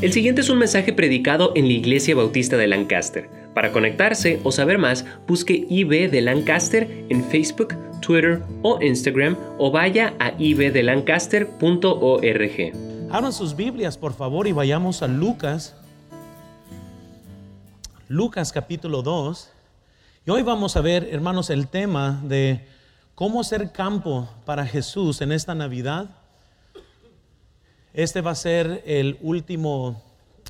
El siguiente es un mensaje predicado en la Iglesia Bautista de Lancaster. Para conectarse o saber más, busque IB de Lancaster en Facebook, Twitter o Instagram o vaya a ibdelancaster.org. Abran sus Biblias, por favor, y vayamos a Lucas. Lucas capítulo 2. Y hoy vamos a ver, hermanos, el tema de cómo ser campo para Jesús en esta Navidad. Este va a ser el último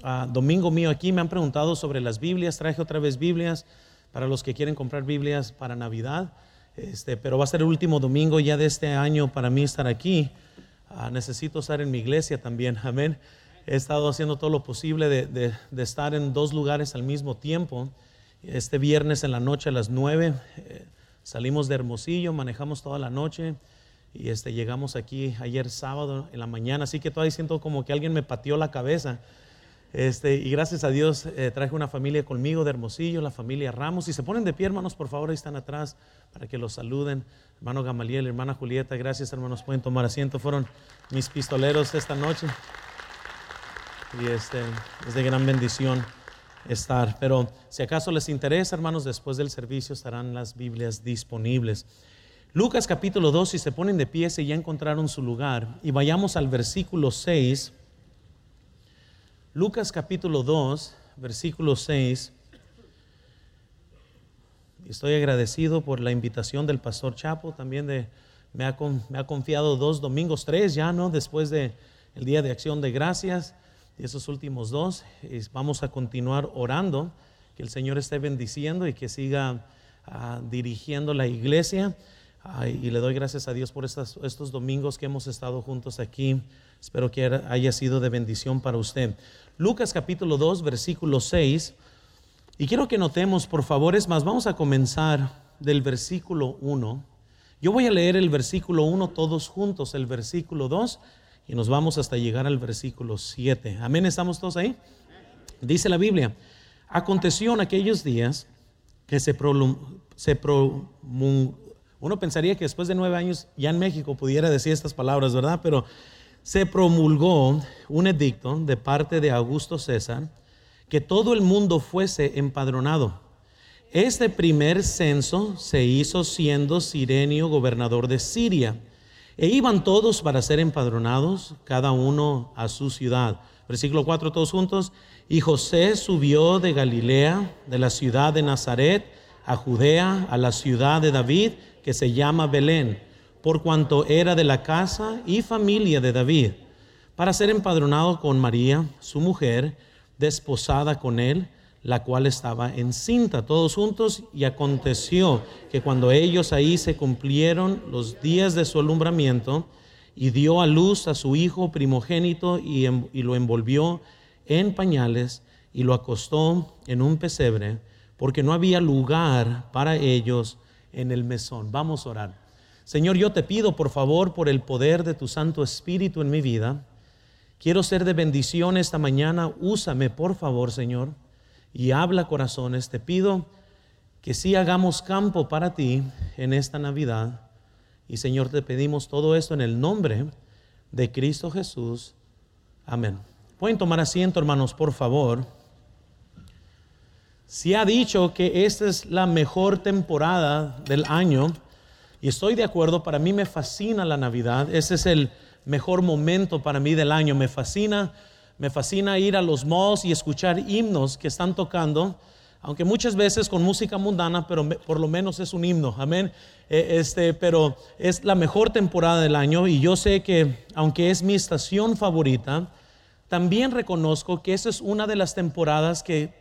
ah, domingo mío aquí. Me han preguntado sobre las Biblias. Traje otra vez Biblias para los que quieren comprar Biblias para Navidad. Este, pero va a ser el último domingo ya de este año para mí estar aquí. Ah, necesito estar en mi iglesia también. Amén. He estado haciendo todo lo posible de, estar en dos lugares al mismo tiempo. Este viernes en la noche a las nueve eh, salimos de Hermosillo, manejamos toda la noche y este, llegamos aquí ayer sábado en la mañana, así que todavía siento como que alguien me pateó la cabeza. Este, y gracias a Dios eh, traje una familia conmigo de Hermosillo, la familia Ramos. Y se ponen de pie, hermanos, por favor, ahí están atrás para que los saluden. Hermano Gamaliel, hermana Julieta, gracias, hermanos, pueden tomar asiento. Fueron mis pistoleros esta noche. Y este, es de gran bendición estar. Pero si acaso les interesa, hermanos, después del servicio estarán las Biblias disponibles. Lucas capítulo 2, si se ponen de pie, si ya encontraron su lugar, y vayamos al versículo 6. Lucas capítulo 2, versículo 6. Estoy agradecido por la invitación del pastor Chapo, también de, me, ha, me ha confiado dos domingos, tres ya, ¿no? Después del el día de acción de gracias, y esos últimos dos, vamos a continuar orando, que el Señor esté bendiciendo y que siga ah, dirigiendo la iglesia y le doy gracias a Dios por estos domingos que hemos estado juntos aquí. Espero que haya sido de bendición para usted. Lucas capítulo 2, versículo 6. Y quiero que notemos, por favor, es más, vamos a comenzar del versículo 1. Yo voy a leer el versículo 1 todos juntos, el versículo 2, y nos vamos hasta llegar al versículo 7. Amén, ¿estamos todos ahí? Dice la Biblia, aconteció en aquellos días que se, se promulgó uno pensaría que después de nueve años ya en México pudiera decir estas palabras, ¿verdad? Pero se promulgó un edicto de parte de Augusto César que todo el mundo fuese empadronado. Este primer censo se hizo siendo Sirenio gobernador de Siria. E iban todos para ser empadronados, cada uno a su ciudad. Versículo 4, todos juntos. Y José subió de Galilea, de la ciudad de Nazaret, a Judea, a la ciudad de David que se llama Belén, por cuanto era de la casa y familia de David, para ser empadronado con María, su mujer, desposada con él, la cual estaba encinta, todos juntos, y aconteció que cuando ellos ahí se cumplieron los días de su alumbramiento, y dio a luz a su hijo primogénito y, y lo envolvió en pañales y lo acostó en un pesebre, porque no había lugar para ellos en el mesón. Vamos a orar. Señor, yo te pido por favor por el poder de tu Santo Espíritu en mi vida. Quiero ser de bendición esta mañana. Úsame, por favor, Señor, y habla corazones. Te pido que sí hagamos campo para ti en esta Navidad. Y Señor, te pedimos todo esto en el nombre de Cristo Jesús. Amén. Pueden tomar asiento, hermanos, por favor. Se ha dicho que esta es la mejor temporada del año y estoy de acuerdo, para mí me fascina la Navidad, ese es el mejor momento para mí del año, me fascina, me fascina ir a los malls y escuchar himnos que están tocando, aunque muchas veces con música mundana, pero por lo menos es un himno, amén. E, este, pero es la mejor temporada del año y yo sé que aunque es mi estación favorita, también reconozco que esa es una de las temporadas que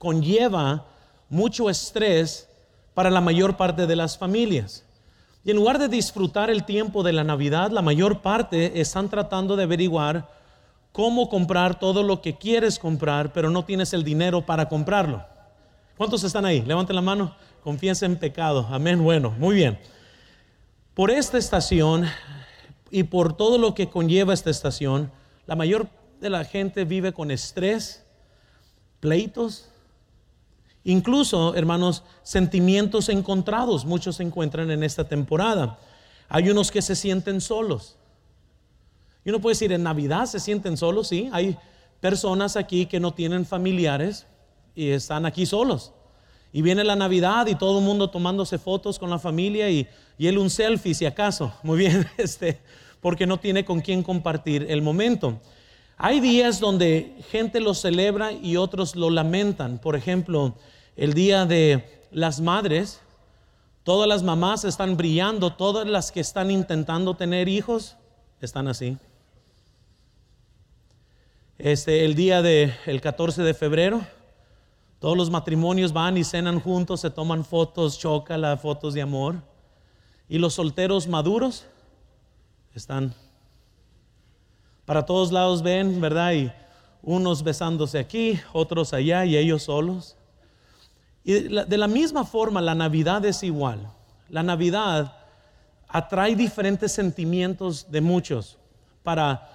conlleva mucho estrés para la mayor parte de las familias. Y en lugar de disfrutar el tiempo de la Navidad, la mayor parte están tratando de averiguar cómo comprar todo lo que quieres comprar, pero no tienes el dinero para comprarlo. ¿Cuántos están ahí? Levanten la mano. Confianza en pecado. Amén. Bueno, muy bien. Por esta estación y por todo lo que conlleva esta estación, la mayor de la gente vive con estrés, pleitos, Incluso, hermanos, sentimientos encontrados, muchos se encuentran en esta temporada. Hay unos que se sienten solos. Y uno puede decir, en Navidad se sienten solos, sí. Hay personas aquí que no tienen familiares y están aquí solos. Y viene la Navidad y todo el mundo tomándose fotos con la familia y, y él un selfie si acaso. Muy bien, este, porque no tiene con quién compartir el momento. Hay días donde gente lo celebra y otros lo lamentan. Por ejemplo, el día de las madres, todas las mamás están brillando, todas las que están intentando tener hijos están así. Este, el día del el 14 de febrero, todos los matrimonios van y cenan juntos, se toman fotos, choca fotos de amor. Y los solteros maduros están para todos lados ven, ¿verdad? Y unos besándose aquí, otros allá y ellos solos. Y de la misma forma, la Navidad es igual. La Navidad atrae diferentes sentimientos de muchos. Para,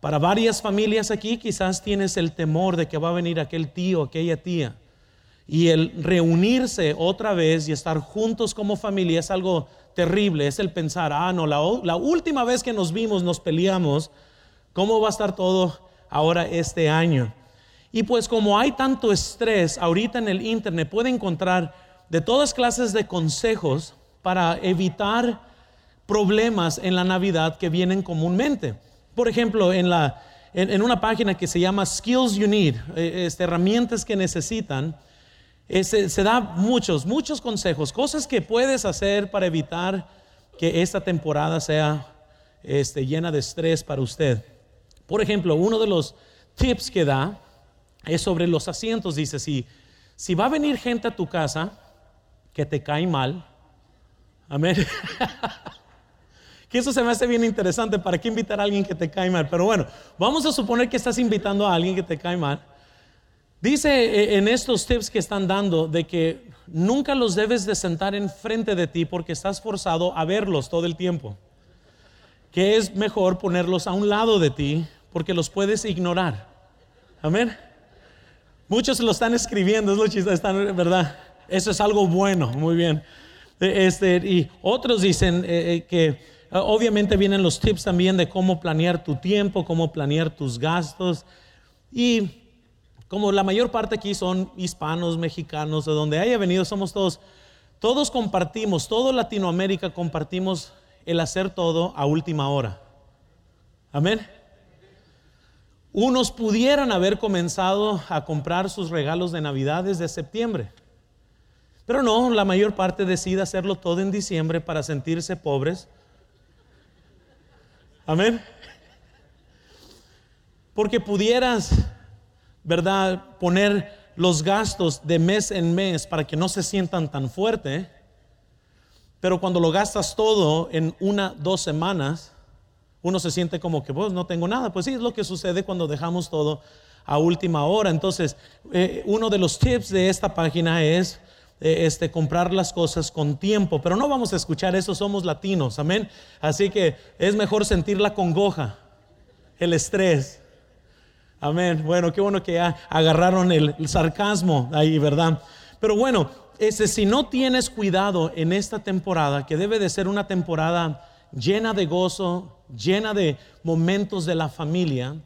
para varias familias aquí quizás tienes el temor de que va a venir aquel tío, aquella tía. Y el reunirse otra vez y estar juntos como familia es algo terrible. Es el pensar, ah, no, la, la última vez que nos vimos nos peleamos. ¿Cómo va a estar todo ahora este año? Y pues como hay tanto estrés ahorita en el internet, puede encontrar de todas clases de consejos para evitar problemas en la Navidad que vienen comúnmente. Por ejemplo, en, la, en, una página que se llama Skills You Need, eh, este, herramientas que necesitan, eh, se, da muchos, muchos consejos, cosas que puedes hacer para evitar que esta temporada sea este, llena de estrés para usted. Por ejemplo, uno de los tips que da es sobre los asientos. Dice, si, si va a venir gente a tu casa que te cae mal, amén. que eso se me hace bien interesante. ¿Para qué invitar a alguien que te cae mal? Pero bueno, vamos a suponer que estás invitando a alguien que te cae mal. Dice eh, en estos tips que están dando de que nunca los debes de sentar enfrente de ti porque estás forzado a verlos todo el tiempo. Que es mejor ponerlos a un lado de ti porque los puedes ignorar. Amén. Muchos lo están escribiendo, es lo chistoso, están, ¿verdad? Eso es algo bueno, muy bien. E, este, y otros dicen eh, eh, que ah, obviamente vienen los tips también de cómo planear tu tiempo, cómo planear tus gastos. Y como la mayor parte aquí son hispanos, mexicanos, de donde haya venido, somos todos, todos compartimos, todo Latinoamérica compartimos el hacer todo a última hora. Amén unos pudieran haber comenzado a comprar sus regalos de Navidad desde septiembre. Pero no, la mayor parte decide hacerlo todo en diciembre para sentirse pobres. Amén. Porque pudieras, ¿verdad?, poner los gastos de mes en mes para que no se sientan tan fuerte. Pero cuando lo gastas todo en una, dos semanas, uno se siente como que, pues no tengo nada. Pues sí, es lo que sucede cuando dejamos todo a última hora. Entonces, eh, uno de los tips de esta página es eh, este, comprar las cosas con tiempo. Pero no vamos a escuchar eso, somos latinos, amén. Así que es mejor sentir la congoja, el estrés. Amén. Bueno, qué bueno que ya agarraron el, sarcasmo ahí, ¿verdad? Pero bueno, ese, si no tienes cuidado en esta temporada, que debe de ser una temporada llena de gozo, llena de momentos de la familia,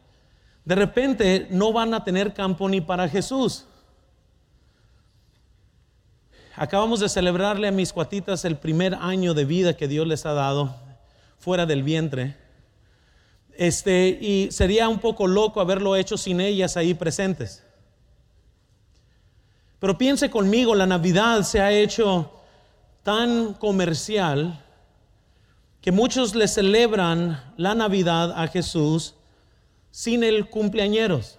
de repente no van a tener campo ni para Jesús. Acabamos de celebrarle a mis cuatitas el primer año de vida que Dios les ha dado fuera del vientre. Este, y sería un poco loco haberlo hecho sin ellas ahí presentes. Pero piense conmigo, la Navidad se ha hecho tan comercial que muchos le celebran la Navidad a Jesús sin el cumpleañeros.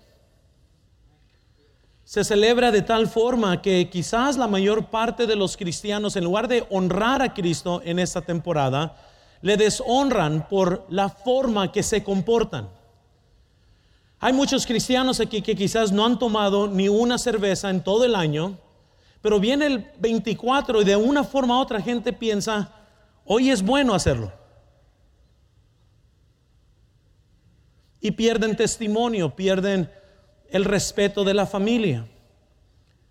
Se celebra de tal forma que quizás la mayor parte de los cristianos, en lugar de honrar a Cristo en esta temporada, le deshonran por la forma que se comportan. Hay muchos cristianos aquí que quizás no han tomado ni una cerveza en todo el año, pero viene el 24 y de una forma u otra gente piensa, Hoy es bueno hacerlo. Y pierden testimonio, pierden el respeto de la familia.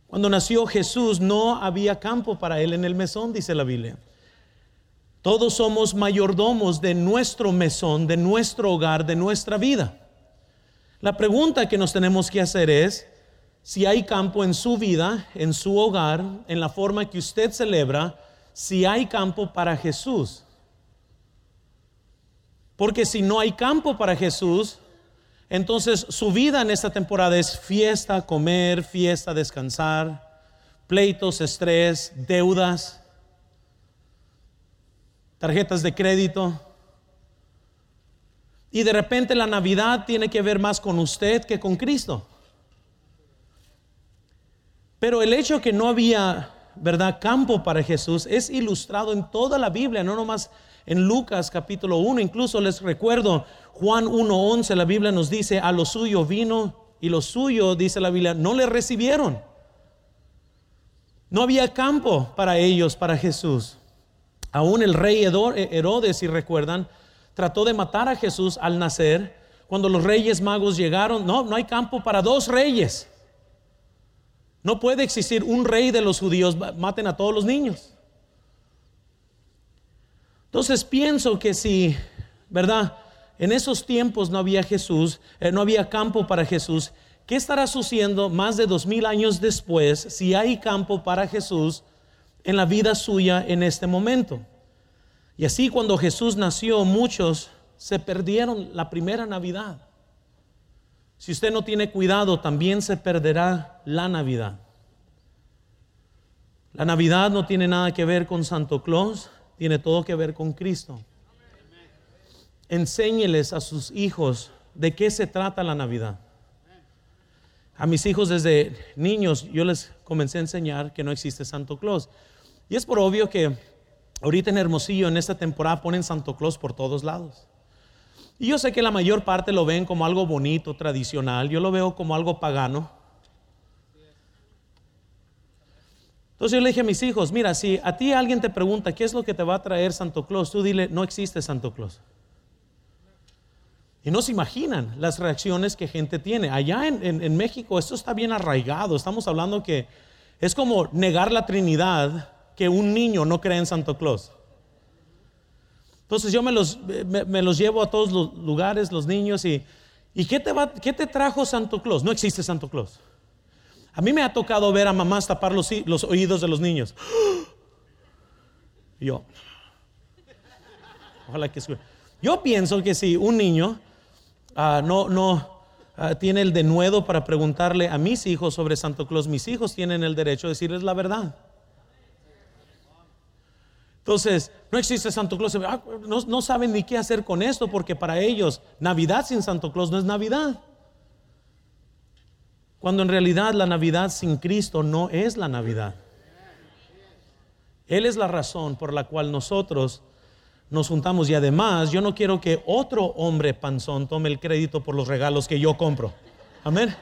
Cuando nació Jesús no había campo para él en el mesón, dice la Biblia. Todos somos mayordomos de nuestro mesón, de nuestro hogar, de nuestra vida. La pregunta que nos tenemos que hacer es si hay campo en su vida, en su hogar, en la forma que usted celebra, si hay campo para Jesús. Porque si no hay campo para Jesús, entonces su vida en esta temporada es fiesta, comer, fiesta, descansar, pleitos, estrés, deudas, tarjetas de crédito. Y de repente la Navidad tiene que ver más con usted que con Cristo. Pero el hecho que no había, ¿verdad?, campo para Jesús es ilustrado en toda la Biblia, no nomás en Lucas capítulo 1. Incluso les recuerdo Juan 1.11, la Biblia nos dice, a lo suyo vino y lo suyo, dice la Biblia, no le recibieron. No había campo para ellos, para Jesús. Aún el rey Herodes, si recuerdan, trató de matar a Jesús al nacer. Cuando los reyes magos llegaron, no, no hay campo para dos reyes. No puede existir un rey de los judíos, maten a todos los niños. Entonces pienso que si, ¿verdad? En esos tiempos no había Jesús, eh, no había campo para Jesús. ¿Qué estará sucediendo más de dos mil años después si hay campo para Jesús en la vida suya en este momento? Y así cuando Jesús nació, muchos se perdieron la primera Navidad. Si usted no tiene cuidado, también se perderá la Navidad. La Navidad no tiene nada que ver con Santo Claus, tiene todo que ver con Cristo. Enséñeles a sus hijos de qué se trata la Navidad. A mis hijos desde niños yo les comencé a enseñar que no existe Santo Claus. Y es por obvio que ahorita en Hermosillo en esta temporada ponen Santo Claus por todos lados. Y yo sé que la mayor parte lo ven como algo bonito, tradicional. Yo lo veo como algo pagano. Entonces yo le dije a mis hijos, mira, si a ti alguien te pregunta qué es lo que te va a traer Santo Claus, tú dile, no existe Santo Claus. Y no se imaginan las reacciones que gente tiene. Allá en, en México esto está bien arraigado. Estamos hablando que es como negar la Trinidad que un niño no cree en Santo Claus. Entonces yo me los, me, los llevo a todos los lugares, los niños, y, ¿y qué te, va, qué te trajo Santo Claus? No existe Santo Claus. A mí me ha tocado ver a mamás tapar los, los oídos de los niños. yo, ojalá que Yo pienso que si un niño ah, no, no ah, tiene el denuedo para preguntarle a mis hijos sobre Santo Claus, mis hijos tienen el derecho de decirles la verdad. Entonces, no existe Santo Claus. Ah, no, saben ni qué hacer con esto porque para ellos Navidad sin Santo Claus no es Navidad. Cuando en realidad la Navidad sin Cristo no es la Navidad. Él es la razón por la cual nosotros nos juntamos y además yo no quiero que otro hombre panzón tome el crédito por los regalos que yo compro. Amén.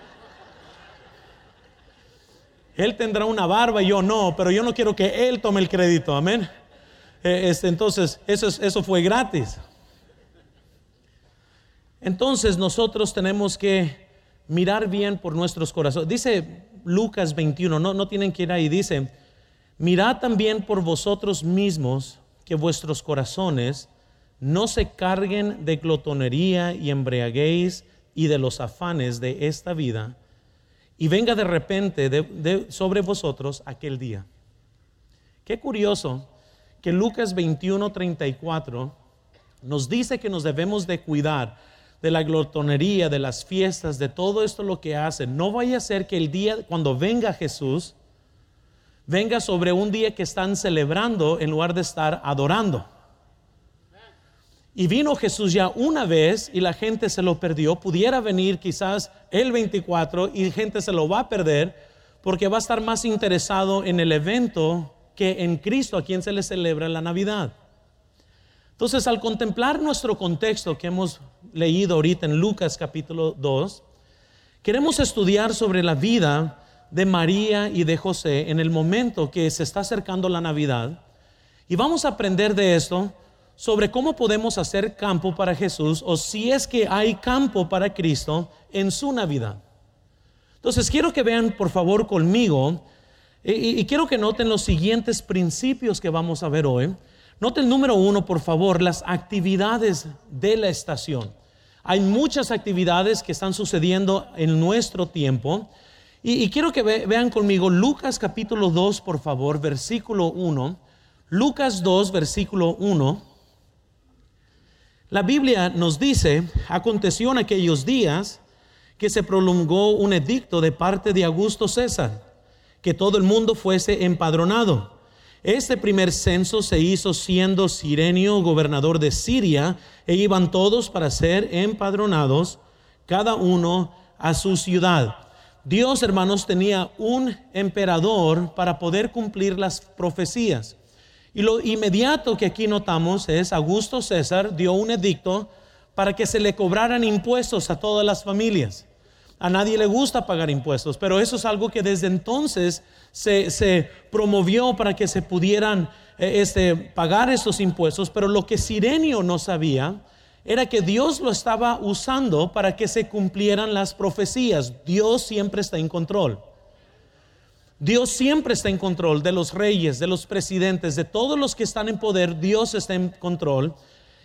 Él tendrá una barba y yo no, pero yo no quiero que él tome el crédito. Amén. Eh, entonces, eso, eso fue gratis. Entonces nosotros tenemos que mirar bien por nuestros corazones. Dice Lucas 21, no, no tienen que ir ahí, dice, mirad también por vosotros mismos que vuestros corazones no se carguen de glotonería y embriaguéis y de los afanes de esta vida, y venga de repente sobre vosotros aquel día. Qué curioso que Lucas 21, 34 nos dice que nos debemos de cuidar de la glotonería, de las fiestas, de todo esto lo que hace. No vaya a ser que el día, cuando venga Jesús, venga sobre un día que están celebrando en lugar de estar adorando. Y vino Jesús ya una vez y la gente se lo perdió. Pudiera venir quizás el 24 y gente se lo va a perder porque va a estar más interesado en el evento que en Cristo a quien se le celebra la Navidad. Entonces, al contemplar nuestro contexto que hemos leído ahorita en Lucas capítulo 2, queremos estudiar sobre la vida de María y de José en el momento que se está acercando la Navidad. Y vamos a aprender de esto sobre cómo podemos hacer campo para Jesús o si es que hay campo para Cristo en su Navidad. Entonces, quiero que vean por favor conmigo y, quiero que noten los siguientes principios que vamos a ver hoy. Note el número uno, por favor, las actividades de la estación. Hay muchas actividades que están sucediendo en nuestro tiempo. Y, quiero que vean conmigo Lucas capítulo 2, por favor, versículo 1. Lucas 2, versículo 1. La Biblia nos dice, aconteció en aquellos días que se prolongó un edicto de parte de Augusto César, que todo el mundo fuese empadronado. Este primer censo se hizo siendo Sirenio gobernador de Siria, e iban todos para ser empadronados, cada uno a su ciudad. Dios, hermanos, tenía un emperador para poder cumplir las profecías. Y lo inmediato que aquí notamos es Augusto César dio un edicto para que se le cobraran impuestos a todas las familias. A nadie le gusta pagar impuestos, pero eso es algo que desde entonces se, promovió para que se pudieran eh, este, pagar esos impuestos. Pero lo que Sirenio no sabía era que Dios lo estaba usando para que se cumplieran las profecías. Dios siempre está en control. Dios siempre está en control de los reyes, de los presidentes, de todos los que están en poder. Dios está en control.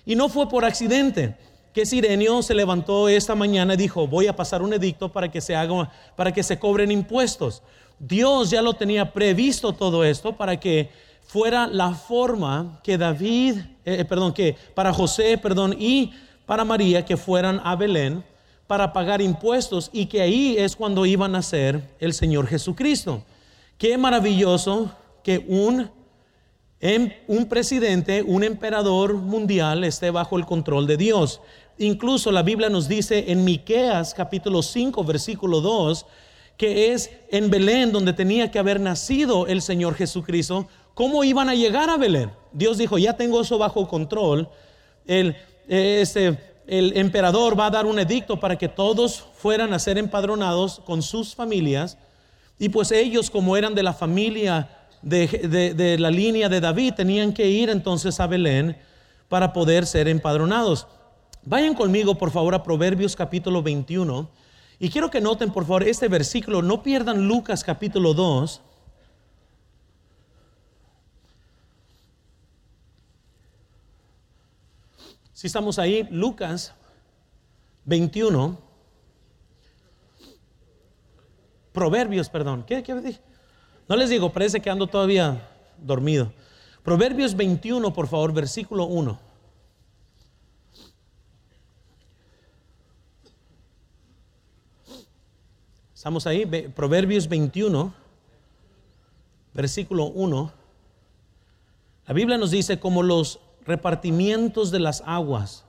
Y no fue por accidente que Sirenio se levantó esta mañana y dijo, voy a pasar un edicto para que se haga, para que se cobren impuestos. Dios ya lo tenía previsto todo esto para que fuera la forma que David, eh, eh, perdón, que para José, perdón, y para María que fueran a Belén para pagar impuestos y que ahí es cuando iban a ser el Señor Jesucristo. Qué maravilloso que un un presidente, un emperador mundial esté bajo el control de Dios. Incluso la Biblia nos dice en Miqueas capítulo 5 versículo 2 que es en Belén donde tenía que haber nacido el Señor Jesucristo, ¿cómo iban a llegar a Belén? Dios dijo, ya tengo eso bajo control. El, este, el emperador va a dar un edicto para que todos fueran a ser empadronados con sus familias. Y pues ellos, como eran de la familia de, de la línea de David, tenían que ir entonces a Belén para poder ser empadronados. Vayan conmigo, por favor, a Proverbios capítulo 21. Y quiero que noten, por favor, este versículo. No pierdan Lucas capítulo 2. Si estamos ahí, Lucas 21. Proverbios, perdón. ¿Qué, qué dije? No les digo, parece que ando todavía dormido. Proverbios 21, por favor, versículo 1. Estamos ahí, Proverbios 21, versículo 1. La Biblia nos dice, como los repartimientos de las aguas,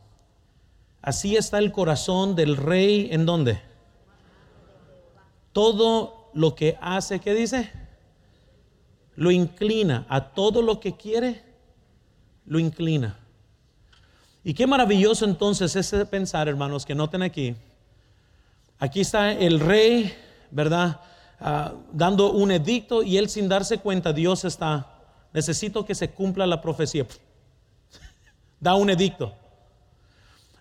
así está el corazón del rey en donde. Todo lo que hace, ¿qué dice? Lo inclina. A todo lo que quiere, lo inclina. Y qué maravilloso entonces es pensar, hermanos, que noten aquí. Aquí está el rey ¿verdad? Ah, dando un edicto y él sin darse cuenta, Dios está, necesito que se cumpla la profecía. da un edicto.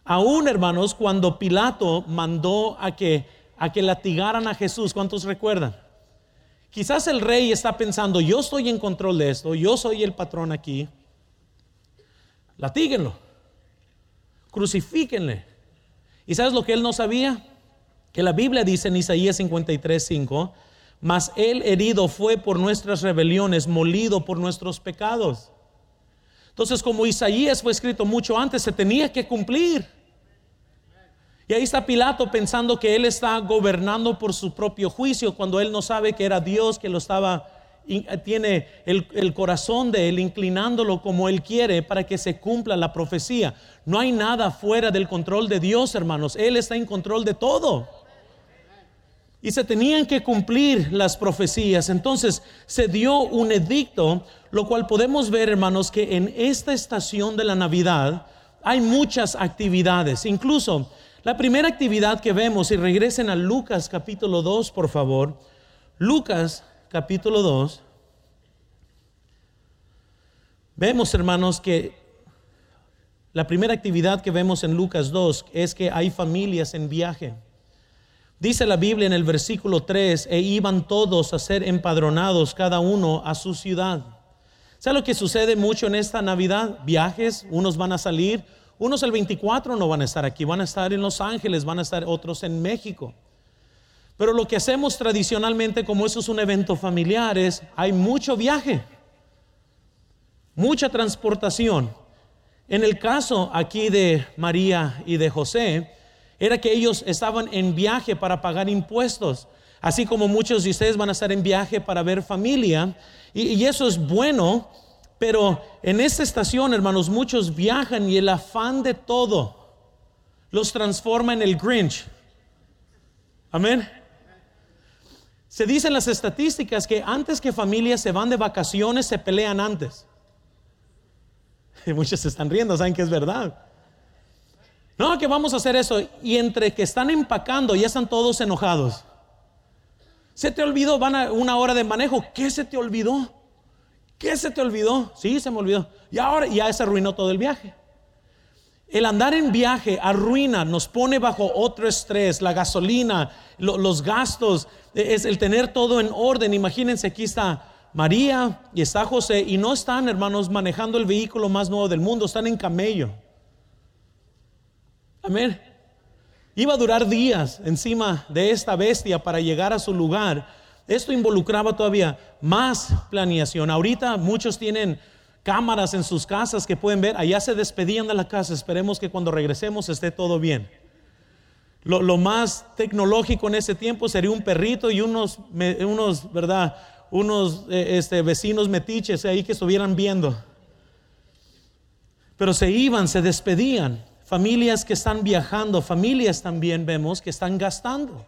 Aún, hermanos, cuando Pilato mandó a que, a que latigaran a Jesús, ¿cuántos recuerdan? Quizás el rey está pensando, yo estoy en control de esto, yo soy el patrón aquí. Latíguenlo, crucifíquenle. ¿Y sabes lo que él no sabía? Que la Biblia dice en Isaías 53, 5, mas él herido fue por nuestras rebeliones, molido por nuestros pecados. Entonces, como Isaías fue escrito mucho antes, se tenía que cumplir. Y ahí está Pilato pensando que él está gobernando por su propio juicio cuando él no sabe que era Dios que lo estaba tiene el, corazón de él inclinándolo como él quiere para que se cumpla la profecía. No hay nada fuera del control de Dios, hermanos. Él está en control de todo. Y se tenían que cumplir las profecías. Entonces se dio un edicto, lo cual podemos ver, hermanos, que en esta estación de la Navidad hay muchas actividades. Incluso la primera actividad que vemos, y regresen a Lucas capítulo 2, por favor. Lucas capítulo 2. Vemos, hermanos, que la primera actividad que vemos en Lucas 2 es que hay familias en viaje. Dice la Biblia en el versículo 3, e iban todos a ser empadronados, cada uno a su ciudad. ¿Sabe lo que sucede mucho en esta Navidad? Viajes, unos van a salir, Unos el 24 no van a estar aquí, van a estar en Los Ángeles, van a estar otros en México. Pero lo que hacemos tradicionalmente, como eso es un evento familiar, es hay mucho viaje, mucha transportación. En el caso aquí de María y de José, era que ellos estaban en viaje para pagar impuestos, así como muchos de ustedes van a estar en viaje para ver familia, y, eso es bueno, pero en esta estación, hermanos, muchos viajan y el afán de todo los transforma en el Grinch. Amén. Se dicen las estadísticas que antes que familias se van de vacaciones, se pelean antes. Y muchos se están riendo, saben que es verdad. No, que vamos a hacer eso. Y entre que están empacando, ya están todos enojados. Se te olvidó, van a una hora de manejo. ¿Qué se te olvidó? ¿Qué se te olvidó? Sí, se me olvidó. Y ahora ya se arruinó todo el viaje. El andar en viaje arruina, nos pone bajo otro estrés, la gasolina, los gastos, es el tener todo en orden. Imagínense, aquí está María y está José y no están, hermanos, manejando el vehículo más nuevo del mundo, están en camello. Amén. Iba a durar días encima de esta bestia para llegar a su lugar. Esto involucraba todavía más planeación. Ahorita muchos tienen cámaras en sus casas que pueden ver. Allá se despedían de la casa. Esperemos que cuando regresemos esté todo bien. Lo, más tecnológico en ese tiempo sería un perrito y unos, unos ¿verdad? Unos eh, este, vecinos metiches ahí que estuvieran viendo. Pero se iban, se despedían. Familias que están viajando, familias también vemos que están gastando.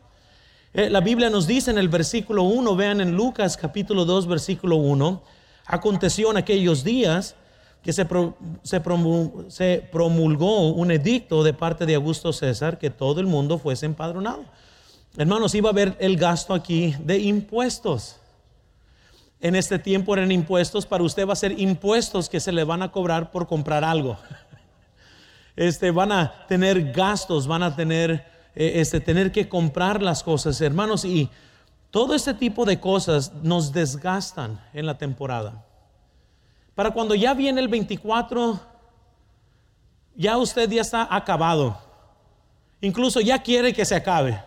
Eh, la Biblia nos dice en el versículo 1, vean en Lucas capítulo 2, versículo 1, Aconteció en aquellos días que se, promulgó un edicto de parte de Augusto César que todo el mundo fuese empadronado. Hermanos, iba a haber el gasto aquí de impuestos. En este tiempo eran impuestos, para usted va a ser impuestos que se le van a cobrar por comprar algo. Este, van a tener gastos, van a tener, eh, este, tener que comprar las cosas, hermanos, y todo este tipo de cosas nos desgastan en la temporada. Para cuando ya viene el 24, ya usted ya está acabado. Incluso ya quiere que se acabe.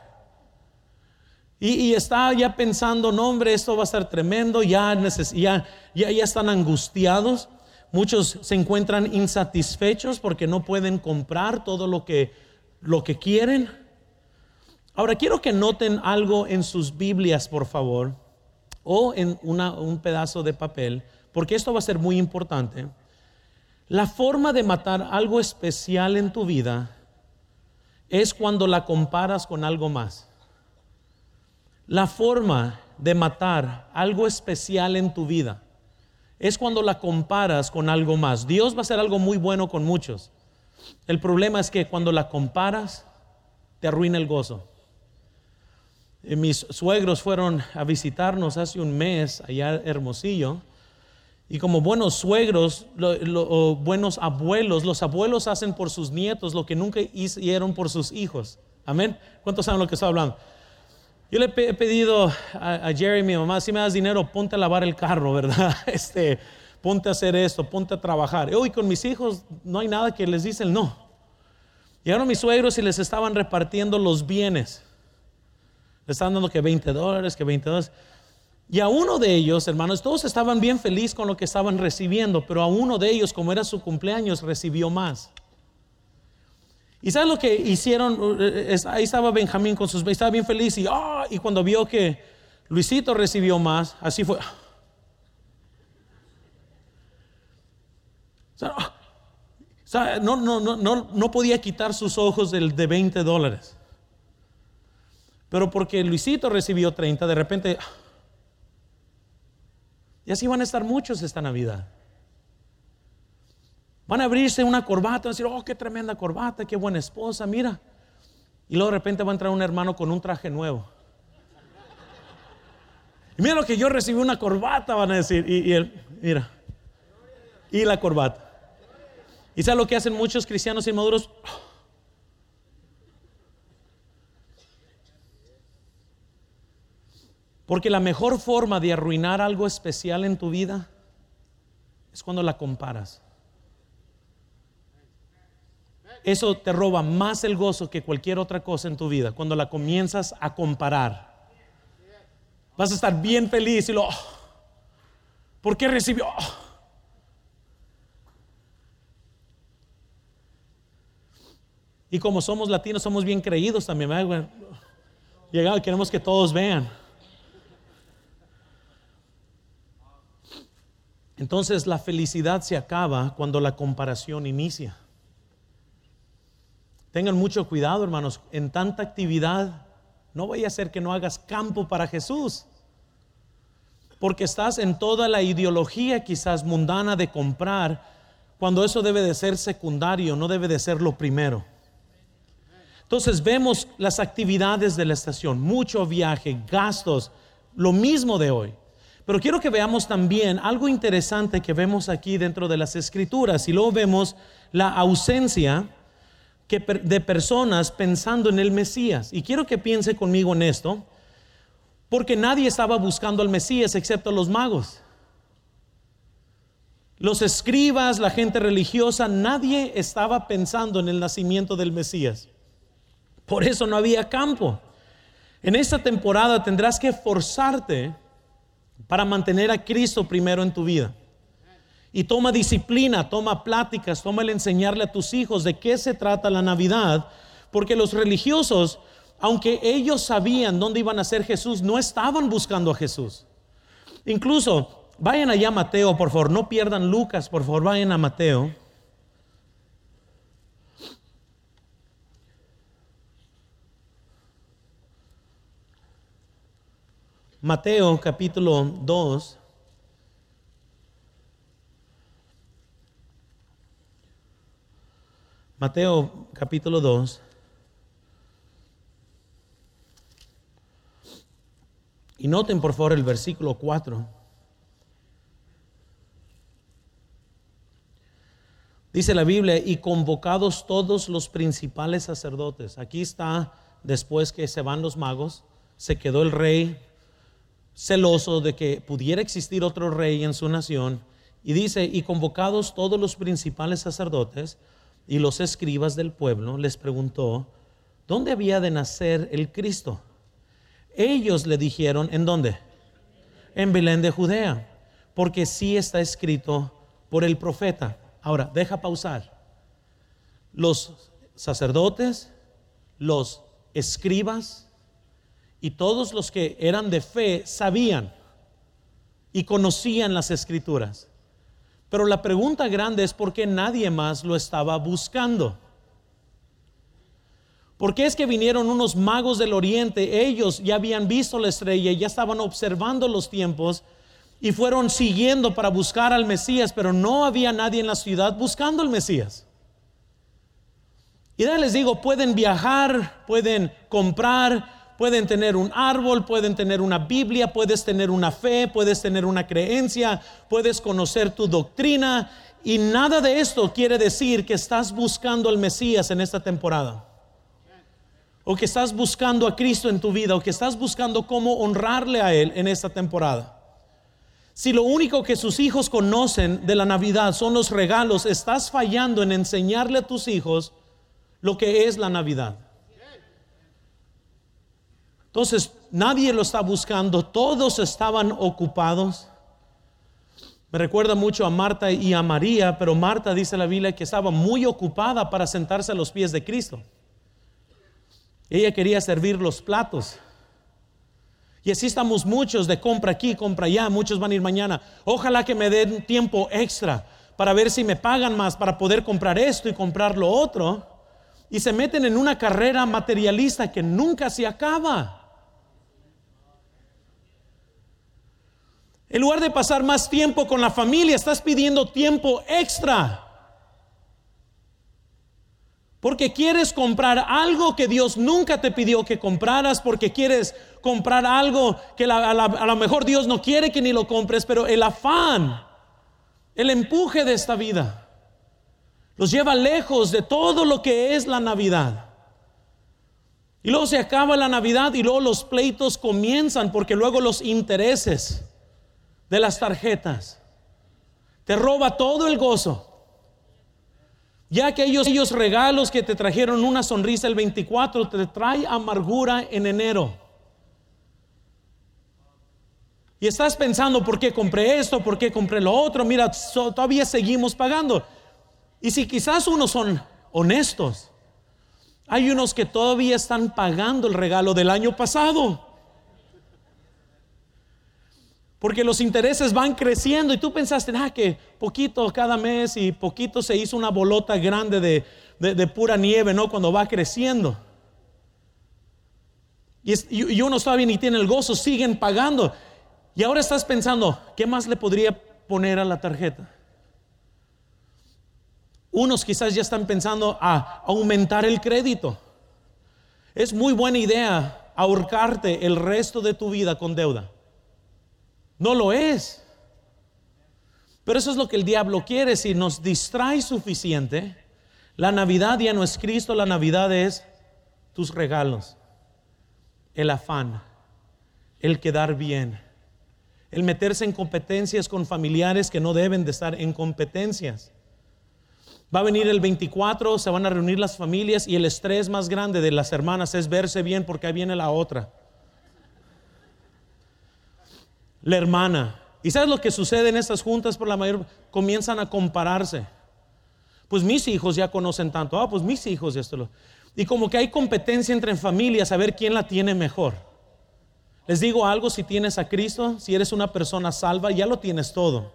Y, está ya pensando, no hombre, esto va a ser tremendo, ya, ya, ya, ya están angustiados. Muchos se encuentran insatisfechos porque no pueden comprar todo lo que, lo que quieren. Ahora quiero que noten algo en sus Biblias, por favor, o en un pedazo de papel, porque esto va a ser muy importante. La forma de matar algo especial en tu vida es cuando la comparas con algo más. La forma de matar algo especial en tu vida es cuando la comparas con algo más. Dios va a hacer algo muy bueno con muchos. El problema es que cuando la comparas, te arruina el gozo. Eh, mis suegros fueron a visitarnos hace un mes allá Hermosillo. Y como buenos suegros, o buenos abuelos, los abuelos hacen por sus nietos lo que nunca hicieron por sus hijos. Amén. ¿Cuántos saben lo que estoy hablando? Yo le he pedido a, Jerry, mi mamá, si me das dinero, ponte a lavar el carro, ¿verdad? Este, ponte a hacer esto, ponte a trabajar. Hoy con mis hijos no hay nada que les dicen no. Llegaron mis suegros y les estaban repartiendo los bienes. Le estaban dando que 20 dólares, que 20 dólares. Y a uno de ellos, hermanos, todos estaban bien felices con lo que estaban recibiendo, pero a uno de ellos, como era su cumpleaños, recibió más. ¿Y sabes lo que hicieron? Eh, ahí estaba Benjamín con sus... Estaba bien feliz y, ah, y cuando vio que Luisito recibió más, así fue. no, no, no, no, no podía quitar sus ojos del de 20 dólares. Pero porque Luisito recibió 30, de repente... Y así van a estar muchos esta Navidad. Van a abrirse una corbata, van a decir, oh, qué tremenda corbata, qué buena esposa, mira. Y luego de repente va a entrar un hermano con un traje nuevo. Y mira lo que yo recibí una corbata, van a decir. Y, él, mira. Y la corbata. ¿Y sabe lo que hacen muchos cristianos inmaduros? Porque la mejor forma de arruinar algo especial en tu vida es cuando la comparas. Eso te roba más el gozo que cualquier otra cosa en tu vida, cuando la comienzas a comparar. Vas a estar bien feliz y lo, oh, ¿por qué recibió? Oh. Y como somos latinos, somos bien creídos también. Llegado, queremos que todos vean. Entonces la felicidad se acaba cuando la comparación inicia. Tengan mucho cuidado, hermanos, en tanta actividad, no vaya a ser que no hagas campo para Jesús. Porque estás en toda la ideología quizás mundana de comprar, cuando eso debe de ser secundario, no debe de ser lo primero. Entonces vemos las actividades de la estación, mucho viaje, gastos, lo mismo de hoy. Pero quiero que veamos también algo interesante que vemos aquí dentro de las escrituras y luego vemos la ausencia de personas pensando en el Mesías. Y quiero que piense conmigo en esto, porque nadie estaba buscando al Mesías excepto los magos. Los escribas, la gente religiosa, nadie estaba pensando en el nacimiento del Mesías. Por eso no había campo. En esta temporada tendrás que forzarte para mantener a Cristo primero en tu vida. Y toma disciplina, toma pláticas, toma el enseñarle a tus hijos de qué se trata la Navidad, porque los religiosos, aunque ellos sabían dónde iban a ser Jesús, no estaban buscando a Jesús. Incluso, vayan allá a Mateo, por favor, no pierdan Lucas, por favor, vayan a Mateo. Mateo capítulo 2. Mateo capítulo 2. Y noten por favor el versículo 4. Dice la Biblia, y convocados todos los principales sacerdotes. Aquí está, después que se van los magos, se quedó el rey celoso de que pudiera existir otro rey en su nación. Y dice, y convocados todos los principales sacerdotes y los escribas del pueblo, les preguntó, ¿dónde había de nacer el Cristo? Ellos le dijeron, ¿en dónde? En Belén de Judea, porque sí está escrito por el profeta. Ahora, deja pausar. Los sacerdotes, los escribas, y todos los que eran de fe sabían y conocían las escrituras. Pero la pregunta grande es por qué nadie más lo estaba buscando. ¿Por qué es que vinieron unos magos del oriente? Ellos ya habían visto la estrella, ya estaban observando los tiempos y fueron siguiendo para buscar al Mesías, pero no había nadie en la ciudad buscando al Mesías. Y ya les digo, pueden viajar, pueden comprar, Pueden tener un árbol, pueden tener una Biblia, puedes tener una fe, puedes tener una creencia, puedes conocer tu doctrina y nada de esto quiere decir que estás buscando al Mesías en esta temporada. O que estás buscando a Cristo en tu vida, o que estás buscando cómo honrarle a Él en esta temporada. Si lo único que sus hijos conocen de la Navidad son los regalos, estás fallando en enseñarle a tus hijos lo que es la Navidad. Entonces, nadie lo está buscando, todos estaban ocupados. Me recuerda mucho a Marta y a María, pero Marta dice la Biblia que estaba muy ocupada para sentarse a los pies de Cristo. Ella quería servir los platos. Y así estamos muchos de compra aquí, compra allá, muchos van a ir mañana. Ojalá que me den tiempo extra para ver si me pagan más para poder comprar esto y comprar lo otro. Y se meten en una carrera materialista que nunca se acaba. En lugar de pasar más tiempo con la familia, estás pidiendo tiempo extra. Porque quieres comprar algo que Dios nunca te pidió que compraras, porque quieres comprar algo que a, a lo mejor Dios no quiere que ni lo compres, pero el afán, el empuje de esta vida, los lleva lejos de todo lo que es la Navidad. Y luego se acaba la Navidad y luego los pleitos comienzan porque luego los intereses de las tarjetas. Te roba todo el gozo. Ya que ellos, ellos regalos que te trajeron una sonrisa el 24 te trae amargura en enero. Y estás pensando, ¿por qué compré esto? ¿Por qué compré lo otro? Mira, todavía seguimos pagando. Y si quizás unos son honestos, hay unos que todavía están pagando el regalo del año pasado. Porque los intereses van creciendo y tú pensaste, ah, que poquito cada mes y poquito se hizo una bolota grande de, de, pura nieve, ¿no? Cuando va creciendo. Y, y, unos todavía ni tienen el gozo, siguen pagando. Y ahora estás pensando, ¿qué más le podría poner a la tarjeta? Unos quizás ya están pensando a aumentar el crédito. Es muy buena idea ahorcarte el resto de tu vida con deuda. No lo es. Pero eso es lo que el diablo quiere. Si nos distrae suficiente, la Navidad ya no es Cristo, la Navidad es tus regalos, el afán, el quedar bien, el meterse en competencias con familiares que no deben de estar en competencias. Va a venir el 24, se van a reunir las familias y el estrés más grande de las hermanas es verse bien porque ahí viene la otra. La hermana. ¿Y sabes lo que sucede en estas juntas por la mayor? Comienzan a compararse. Pues mis hijos ya conocen tanto. Ah, pues mis hijos esto lo. Y como que hay competencia entre familias a ver quién la tiene mejor. Les digo algo, si tienes a Cristo, si eres una persona salva, ya lo tienes todo.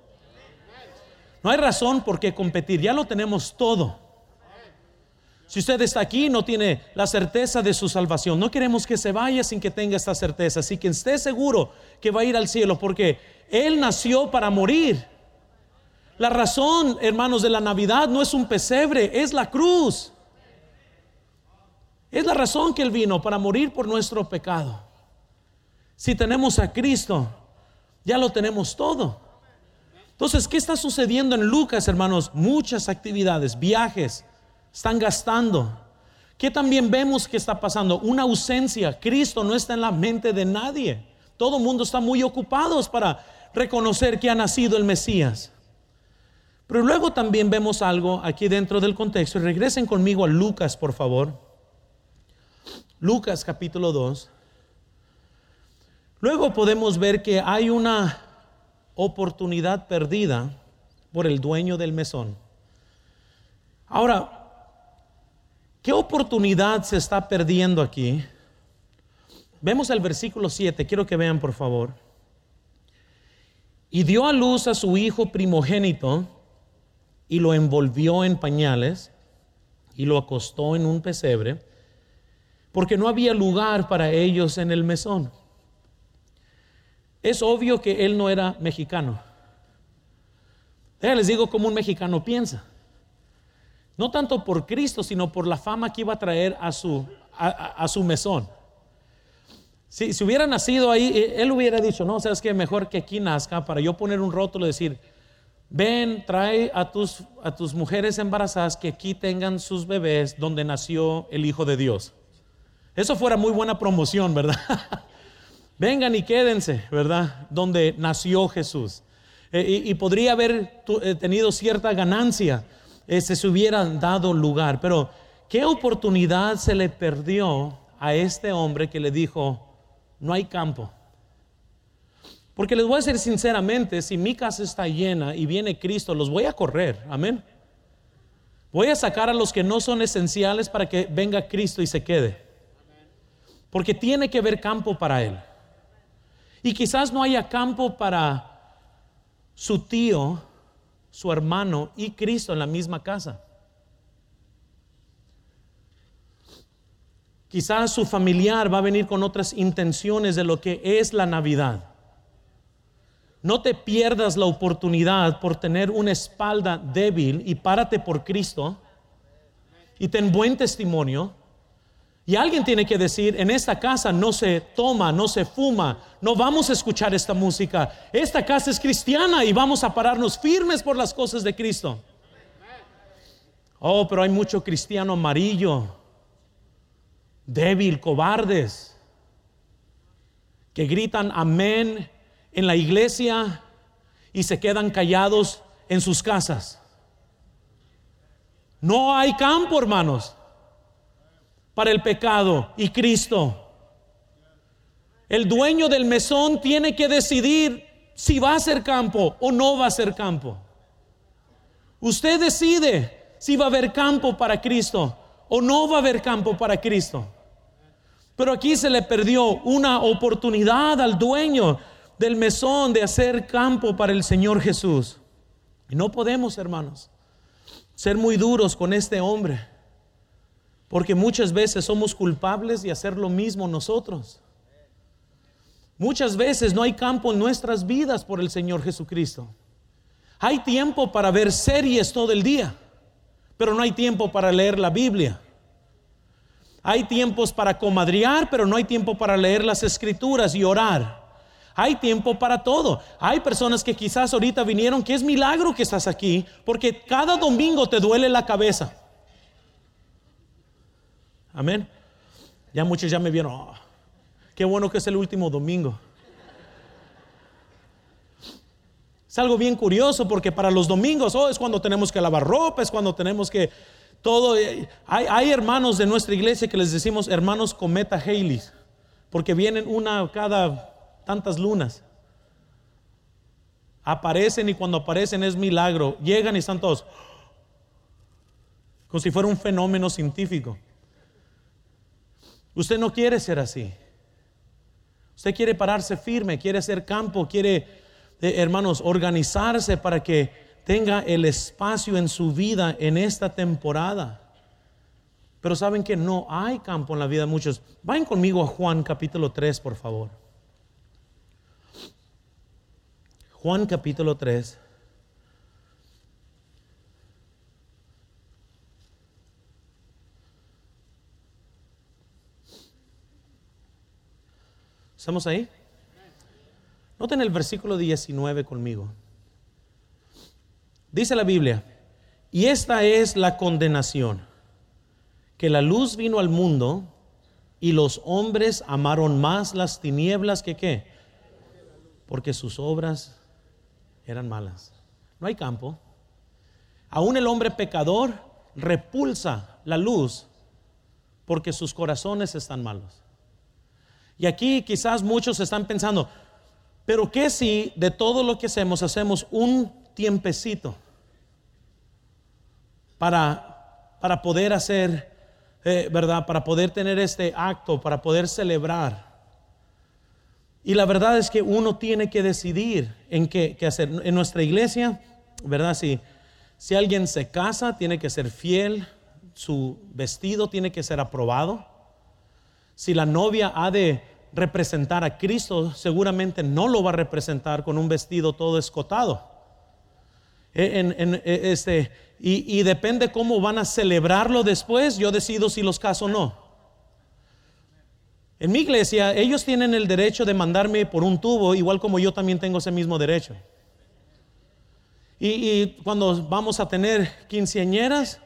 No hay razón por qué competir, ya lo tenemos todo. Si usted está aquí no tiene la certeza de su salvación, no queremos que se vaya sin que tenga esta certeza. Así que esté seguro que va a ir al cielo porque Él nació para morir. La razón, hermanos, de la Navidad no es un pesebre, es la cruz. Es la razón que Él vino para morir por nuestro pecado. Si tenemos a Cristo, ya lo tenemos todo. Entonces, ¿qué está sucediendo en Lucas, hermanos? Muchas actividades, viajes, están gastando. ¿Qué también vemos que está pasando? Una ausencia. Cristo no está en la mente de nadie. Todo el mundo está muy ocupados para reconocer que ha nacido el Mesías. Pero luego también vemos algo aquí dentro del contexto. Regresen conmigo a Lucas, por favor. Lucas capítulo 2. Luego podemos ver que hay una oportunidad perdida por el dueño del mesón. Ahora, ¿Qué oportunidad se está perdiendo aquí? Vemos el versículo 7, quiero que vean por favor. Y dio a luz a su hijo primogénito y lo envolvió en pañales y lo acostó en un pesebre, porque no había lugar para ellos en el mesón. Es obvio que él no era mexicano. les digo cómo un mexicano piensa. No tanto por Cristo, sino por la fama que iba a traer a su, a, su mesón. Si, si, hubiera nacido ahí, eh, él hubiera dicho, no, sabes que mejor que aquí nazca para yo poner un rótulo y decir, ven, trae a tus, a tus mujeres embarazadas que aquí tengan sus bebés donde nació el Hijo de Dios. Eso fuera muy buena promoción, ¿verdad? Vengan y quédense, ¿verdad? Donde nació Jesús. Eh, y, podría haber eh, tenido cierta ganancia este, se hubieran dado lugar. Pero, ¿qué oportunidad se le perdió a este hombre que le dijo, no hay campo? Porque les voy a decir sinceramente, si mi casa está llena y viene Cristo, los voy a correr, amén. Voy a sacar a los que no son esenciales para que venga Cristo y se quede. Porque tiene que haber campo para Él. Y quizás no haya campo para su tío su hermano y Cristo en la misma casa. Quizás su familiar va a venir con otras intenciones de lo que es la Navidad. No te pierdas la oportunidad por tener una espalda débil y párate por Cristo y ten buen testimonio y alguien tiene que decir, en esta casa no se toma, no se fuma, no vamos a escuchar esta música. Esta casa es cristiana y vamos a pararnos firmes por las cosas de Cristo. Oh, pero hay mucho cristiano amarillo, débil, cobardes, que gritan amén en la iglesia y se quedan callados en sus casas. No hay campo, hermanos, para el pecado y Cristo. El dueño del mesón tiene que decidir si va a ser campo o no va a ser campo. Usted decide si va a haber campo para Cristo o no va a haber campo para Cristo. Pero aquí se le perdió una oportunidad al dueño del mesón de hacer campo para el Señor Jesús. Y no podemos, hermanos, ser muy duros con este hombre, porque muchas veces somos culpables de hacer lo mismo nosotros. Muchas veces no hay campo en nuestras vidas por el Señor Jesucristo. Hay tiempo para ver series todo el día, pero no hay tiempo para leer la Biblia. Hay tiempos para comadrear, pero no hay tiempo para leer las escrituras y orar. Hay tiempo para todo. Hay personas que quizás ahorita vinieron, que es milagro que estás aquí, porque cada domingo te duele la cabeza. Amén. Ya muchos ya me vieron. Oh, qué bueno que es el último domingo. Es algo bien curioso porque para los domingos, oh, es cuando tenemos que lavar ropa, es cuando tenemos que todo. Eh, hay, hay hermanos de nuestra iglesia que les decimos hermanos cometa Haley, porque vienen una cada tantas lunas. Aparecen y cuando aparecen es milagro. Llegan y están todos como si fuera un fenómeno científico. Usted no quiere ser así. Usted quiere pararse firme, quiere ser campo, quiere, eh, hermanos, organizarse para que tenga el espacio en su vida en esta temporada. Pero saben que no hay campo en la vida de muchos. Vayan conmigo a Juan capítulo 3, por favor. Juan capítulo 3. ¿Estamos ahí? Noten el versículo 19 conmigo. Dice la Biblia, y esta es la condenación, que la luz vino al mundo y los hombres amaron más las tinieblas que qué, porque sus obras eran malas. No hay campo. Aún el hombre pecador repulsa la luz porque sus corazones están malos. Y aquí quizás muchos están pensando, pero ¿qué si de todo lo que hacemos hacemos un tiempecito para, para poder hacer, eh, ¿verdad? Para poder tener este acto, para poder celebrar y la verdad es que uno tiene que decidir en qué, hacer. En nuestra iglesia, ¿verdad? Si, si alguien se casa, tiene que ser fiel, su vestido tiene que ser aprobado. Si la novia ha de representar a Cristo, seguramente no lo va a representar con un vestido todo escotado. En, e, este, y, y depende cómo van a celebrarlo después, yo decido si los caso o no. En mi iglesia, ellos tienen el derecho de mandarme por un tubo, igual como yo también tengo ese mismo derecho. Y, cuando vamos a tener quinceañeras,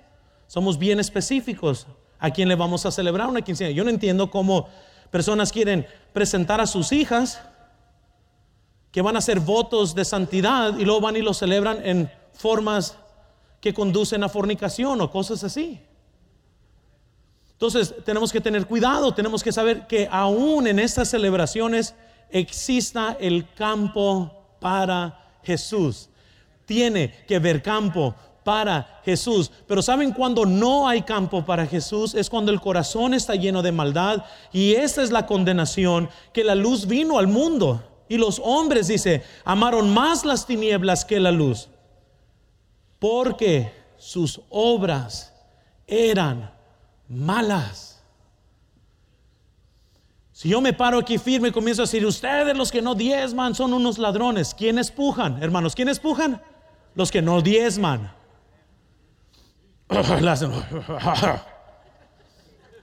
somos bien específicos a quién le vamos a celebrar una quinceañera. Yo no entiendo cómo personas quieren presentar a sus hijas que van a hacer votos de santidad y luego van y lo celebran en formas que conducen a fornicación o cosas así. Entonces tenemos que tener cuidado, tenemos que saber que aún en estas celebraciones exista el campo para Jesús. Tiene que ver campo para Jesús. Pero ¿saben cuando no hay campo para Jesús? Es cuando el corazón está lleno de maldad. Y esta es la condenación, que la luz vino al mundo. Y los hombres, dice, amaron más las tinieblas que la luz. Porque sus obras eran malas. Si yo me paro aquí firme y comienzo a decir, ustedes los que no diezman son unos ladrones, ¿quiénes pujan? Hermanos, ¿quiénes pujan? Los que no diezman.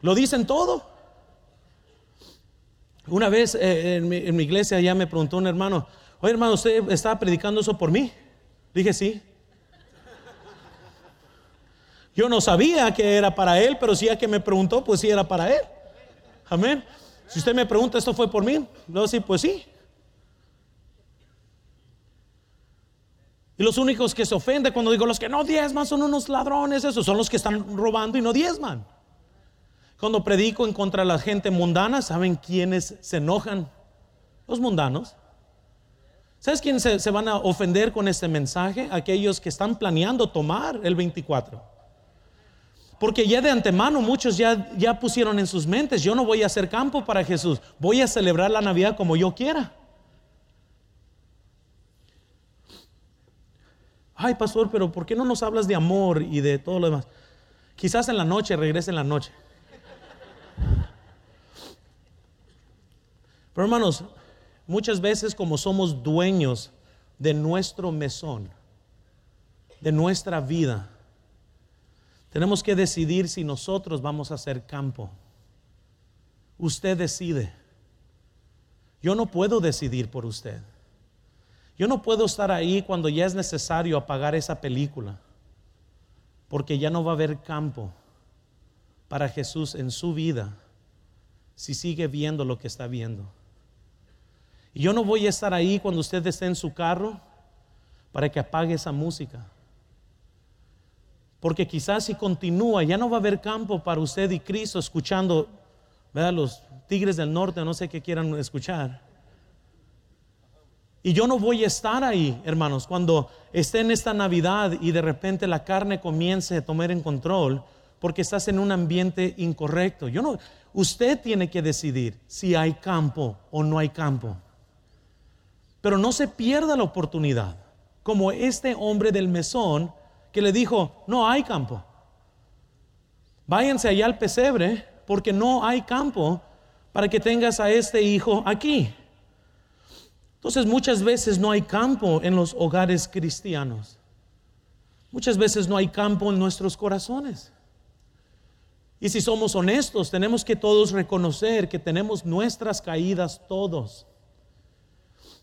Lo dicen todo. Una vez eh, en, mi, iglesia ya me preguntó un hermano, oye hermano, ¿usted estaba predicando eso por mí? Dije, sí. Yo no sabía que era para él, pero si ya que me preguntó, pues sí era para él. Amén. Si usted me pregunta, ¿esto fue por mí? Luego sí, pues sí. Y los únicos que se ofenden cuando digo los que no diezman son unos ladrones, esos son los que están robando y no diezman. Cuando predico en contra de la gente mundana, ¿saben quiénes se enojan? Los mundanos. ¿Sabes quiénes se, se van a ofender con este mensaje? Aquellos que están planeando tomar el 24. Porque ya de antemano muchos ya, ya pusieron en sus mentes, yo no voy a hacer campo para Jesús, voy a celebrar la Navidad como yo quiera. Ay, pastor, pero ¿por qué no nos hablas de amor y de todo lo demás? Quizás en la noche, regrese en la noche. Pero hermanos, muchas veces como somos dueños de nuestro mesón, de nuestra vida, tenemos que decidir si nosotros vamos a hacer campo. Usted decide. Yo no puedo decidir por usted. Yo no puedo estar ahí cuando ya es necesario apagar esa película, porque ya no va a haber campo para Jesús en su vida si sigue viendo lo que está viendo. Y yo no voy a estar ahí cuando usted esté en su carro para que apague esa música. Porque quizás si continúa, ya no va a haber campo para usted y Cristo escuchando, ¿verdad? Los tigres del norte, no sé qué quieran escuchar. Y yo no voy a estar ahí, hermanos, cuando esté en esta Navidad y de repente la carne comience a tomar en control porque estás en un ambiente incorrecto. Yo no, usted tiene que decidir si hay campo o no hay campo. Pero no se pierda la oportunidad, como este hombre del mesón que le dijo, no hay campo. Váyanse allá al pesebre porque no hay campo para que tengas a este hijo aquí. Entonces muchas veces no hay campo en los hogares cristianos. Muchas veces no hay campo en nuestros corazones. Y si somos honestos, tenemos que todos reconocer que tenemos nuestras caídas todos.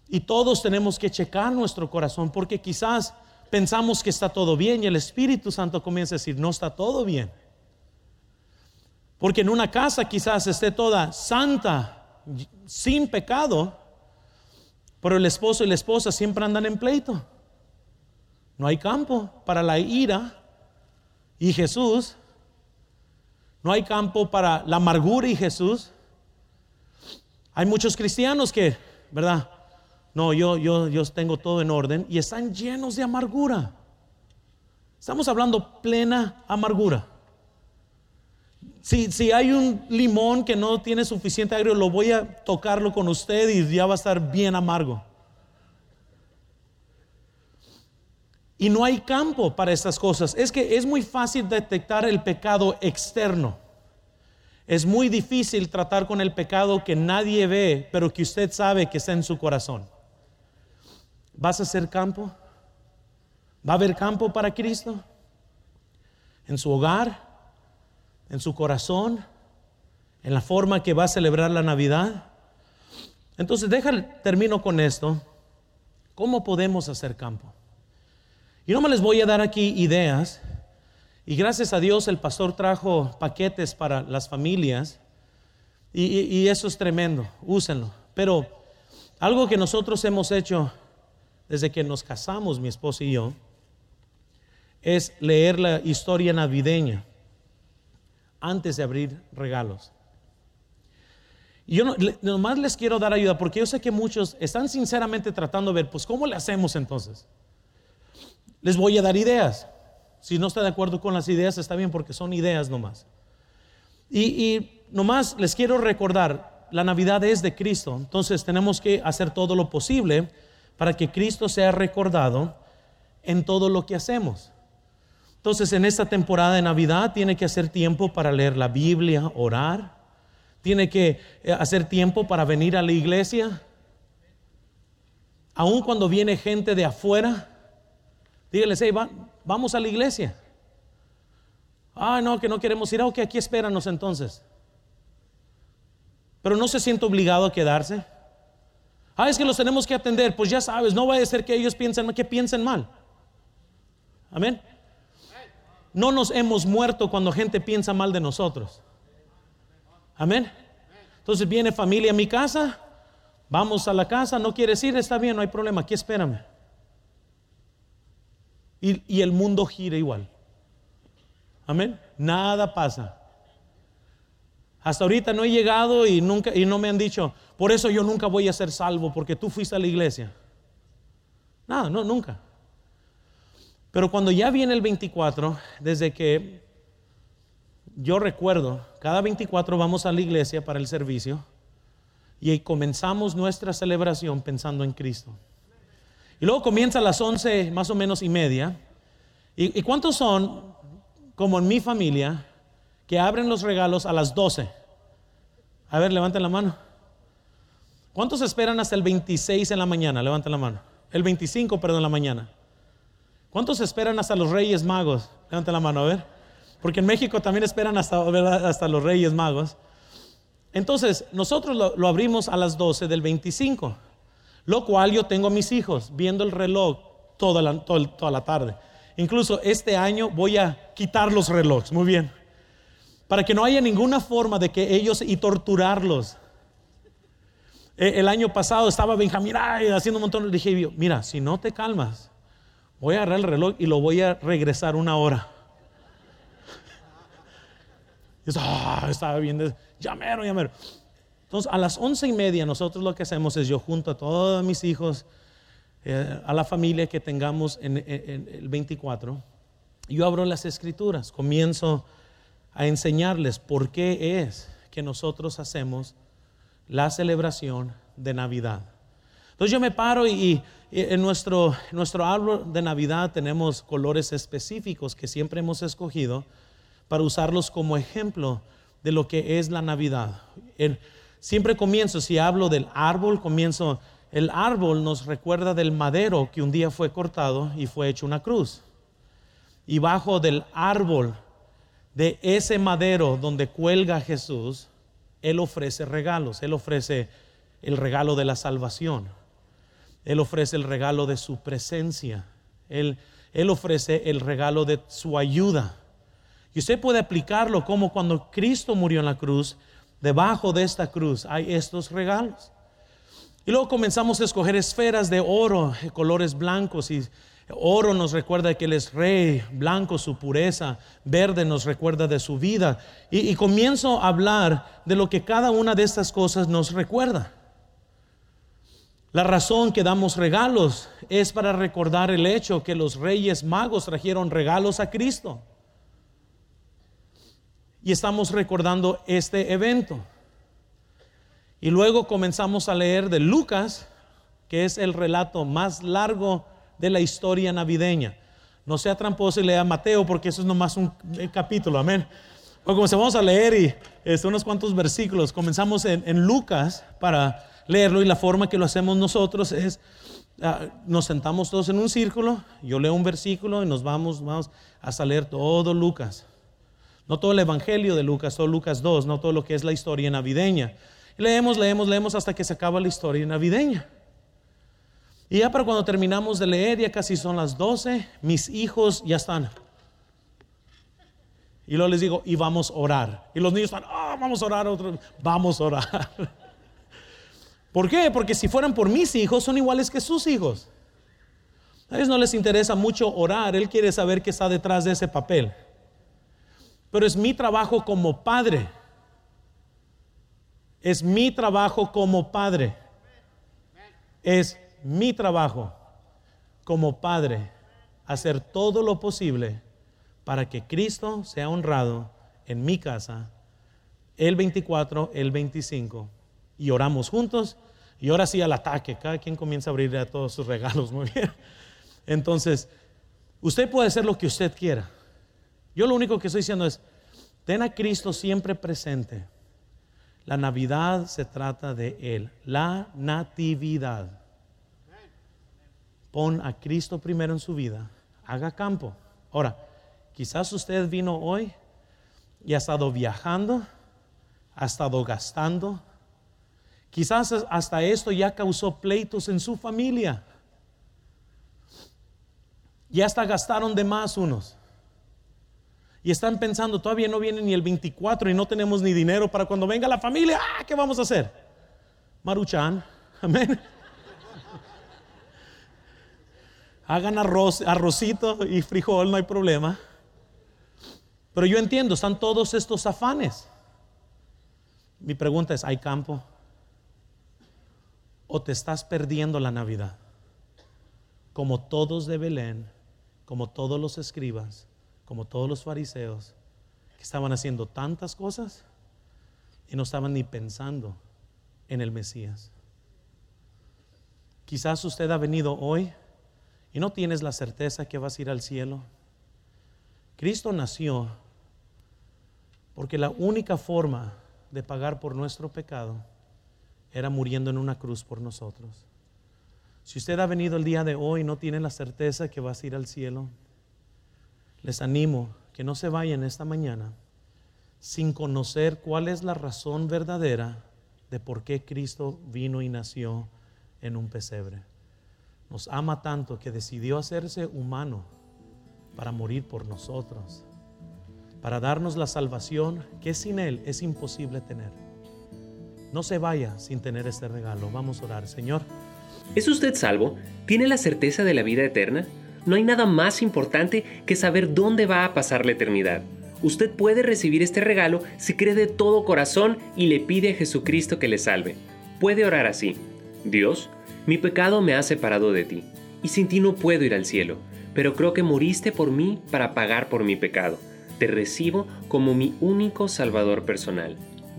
Y todos tenemos que checar nuestro corazón porque quizás pensamos que está todo bien y el Espíritu Santo comienza a decir, no está todo bien. Porque en una casa quizás esté toda santa, sin pecado, pero el esposo y la esposa siempre andan en pleito. No hay campo para la ira y Jesús. No hay campo para la amargura y Jesús. Hay muchos cristianos que, ¿verdad? No, yo, yo, yo tengo todo en orden y están llenos de amargura. Estamos hablando plena amargura. Si, hay un limón que no tiene suficiente agrio, lo voy a tocarlo con usted y ya va a estar bien amargo. Y no hay campo para estas cosas. Es que es muy fácil detectar el pecado externo. Es muy difícil tratar con el pecado que nadie ve, pero que usted sabe que está en su corazón. ¿Vas a hacer campo? ¿Va a haber campo para Cristo? ¿En su hogar? En su corazón, en la forma que va a celebrar la Navidad. Entonces, déjame, termino con esto. ¿Cómo podemos hacer campo? Y no me les voy a dar aquí ideas. Y gracias a Dios el pastor trajo paquetes para las familias. Y, y eso es tremendo, úsenlo. Pero algo que nosotros hemos hecho desde que nos casamos, mi esposa y yo, es leer la historia navideña antes de abrir regalos. Y yo no, nomás les quiero dar ayuda porque yo sé que muchos están sinceramente tratando de ver, pues, ¿cómo le hacemos entonces? Les voy a dar ideas. Si no está de acuerdo con las ideas, está bien porque son ideas nomás. Y, y nomás les quiero recordar, la Navidad es de Cristo, entonces tenemos que hacer todo lo posible para que Cristo sea recordado en todo lo que hacemos. Entonces, en esta temporada de Navidad tiene que hacer tiempo para leer la Biblia, orar. Tiene que eh, hacer tiempo para venir a la iglesia. Aun cuando viene gente de afuera, dígales, hey, vamos a la iglesia. Ah, no, que no queremos ir. Ah, ok, aquí espéranos entonces. Pero no se siente obligado a quedarse. Ah, es que los tenemos que atender. Pues ya sabes, no vaya a ser que ellos piensen que piensen mal. Amén. No nos hemos muerto cuando gente piensa mal de nosotros. Amén. Entonces viene familia a mi casa, vamos a la casa, no quieres ir, está bien, no hay problema, aquí espérame. Y, y el mundo gira igual. Amén. Nada pasa. Hasta ahorita no he llegado y nunca y no me han dicho, por eso yo nunca voy a ser salvo porque tú fuiste a la iglesia. Nada, no, nunca. Pero cuando ya viene el 24, desde que yo recuerdo, cada 24 vamos a la iglesia para el servicio y comenzamos nuestra celebración pensando en Cristo. Y luego comienza a las 11 más o menos y media. ¿Y, cuántos son, como en mi familia, que abren los regalos a las 12. A ver, levanten la mano. ¿Cuántos esperan hasta el 26 en la mañana? Levanten la mano. El 25, perdón, en la mañana. ¿Cuántos esperan hasta los Reyes Magos? Levanten la mano, a ver. Porque en México también esperan hasta, hasta los Reyes Magos. Entonces, nosotros lo, abrimos a las 12 del 25, lo cual yo tengo a mis hijos viendo el reloj toda la, toda la tarde. Incluso este año voy a quitar los relojes. Muy bien para que no haya ninguna forma de que ellos y torturarlos. E, el año pasado estaba Benjamín haciendo un montón. Le dije, mira, si no te calmas, voy a agarrar el reloj y lo voy a regresar una hora. Y ah, estaba bien, llamero, llamero. Entonces, a las once y media, nosotros lo que hacemos es yo junto a todos mis hijos, eh, a la familia que tengamos en, en el 24, yo abro las escrituras, comienzo a enseñarles por qué es que nosotros hacemos la celebración de Navidad. Entonces yo me paro y, en nuestro, nuestro árbol de Navidad tenemos colores específicos que siempre hemos escogido para usarlos como ejemplo de lo que es la Navidad. siempre comienzo, si hablo del árbol, comienzo, el árbol nos recuerda del madero que un día fue cortado y fue hecho una cruz. Y bajo del árbol de ese madero donde cuelga Jesús, Él ofrece regalos. Él ofrece el regalo de la salvación. Él ofrece el regalo de su presencia. Él, él ofrece el regalo de su ayuda. Y usted puede aplicarlo como cuando Cristo murió en la cruz, debajo de esta cruz hay estos regalos. Y luego comenzamos a escoger esferas de oro, colores blancos y Oro nos recuerda que Él es rey, blanco su pureza, verde nos recuerda de su vida. Y, comienzo a hablar de lo que cada una de estas cosas nos recuerda. La razón que damos regalos es para recordar el hecho que los reyes magos trajeron regalos a Cristo. Y estamos recordando este evento. Y luego comenzamos a leer de Lucas, que es el relato más largo de la historia navideña. No sea tramposo y lea Mateo porque eso es nomás un capítulo, amén. O comenzamos a leer y es, unos cuantos versículos. Comenzamos en, Lucas para leerlo y la forma que lo hacemos nosotros es, ah, nos sentamos todos en un círculo, yo leo un versículo y nos vamos, vamos a leer todo Lucas. No todo el Evangelio de Lucas, todo Lucas 2, no todo lo que es la historia navideña. leemos, leemos, leemos hasta que se acaba la historia navideña. Y ya para cuando terminamos de leer, ya casi son las 12, mis hijos ya están. Y luego les digo, y vamos a orar. Y los niños están, oh, vamos a orar, otro, vamos a orar. ¿Por qué? Porque si fueran por mis hijos, son iguales que sus hijos. A ellos no les interesa mucho orar, él quiere saber qué está detrás de ese papel. Pero es mi trabajo como padre. Es mi trabajo como padre. Es mi trabajo como padre hacer todo lo posible para que Cristo sea honrado en mi casa el 24, el 25 y oramos juntos y ahora sí al ataque, cada quien comienza a abrir a todos sus regalos, muy bien. Entonces, usted puede hacer lo que usted quiera. Yo lo único que estoy diciendo es, ten a Cristo siempre presente. La Navidad se trata de Él, la natividad. Pon a Cristo primero en su vida. Haga campo. Ahora, quizás usted vino hoy y ha estado viajando, ha estado gastando. Quizás hasta esto ya causó pleitos en su familia. Ya hasta gastaron de más unos. Y están pensando, todavía no viene ni el 24 y no tenemos ni dinero para cuando venga la familia. Ah, ¿qué vamos a hacer? Maruchan, amén. hagan arroz, arrocito y frijol, no hay problema. Pero yo entiendo, están todos estos afanes. Mi pregunta es, ¿hay campo? ¿O te estás perdiendo la Navidad? Como todos de Belén, como todos los escribas, como todos los fariseos, que estaban haciendo tantas cosas y no estaban ni pensando en el Mesías. Quizás usted ha venido hoy y no tienes la certeza que vas a ir al cielo. Cristo nació porque la única forma de pagar por nuestro pecado era muriendo en una cruz por nosotros. Si usted ha venido el día de hoy y no tiene la certeza que vas a ir al cielo, les animo que no se vayan esta mañana sin conocer cuál es la razón verdadera de por qué Cristo vino y nació en un pesebre. Nos ama tanto que decidió hacerse humano para morir por nosotros, para darnos la salvación que sin Él es imposible tener. No se vaya sin tener este regalo. Vamos a orar, Señor. ¿Es usted salvo? ¿Tiene la certeza de la vida eterna? No hay nada más importante que saber dónde va a pasar la eternidad. Usted puede recibir este regalo si cree de todo corazón y le pide a Jesucristo que le salve. Puede orar así. Dios, mi pecado me ha separado de ti, y sin ti no puedo ir al cielo, pero creo que moriste por mí para pagar por mi pecado. Te recibo como mi único Salvador personal.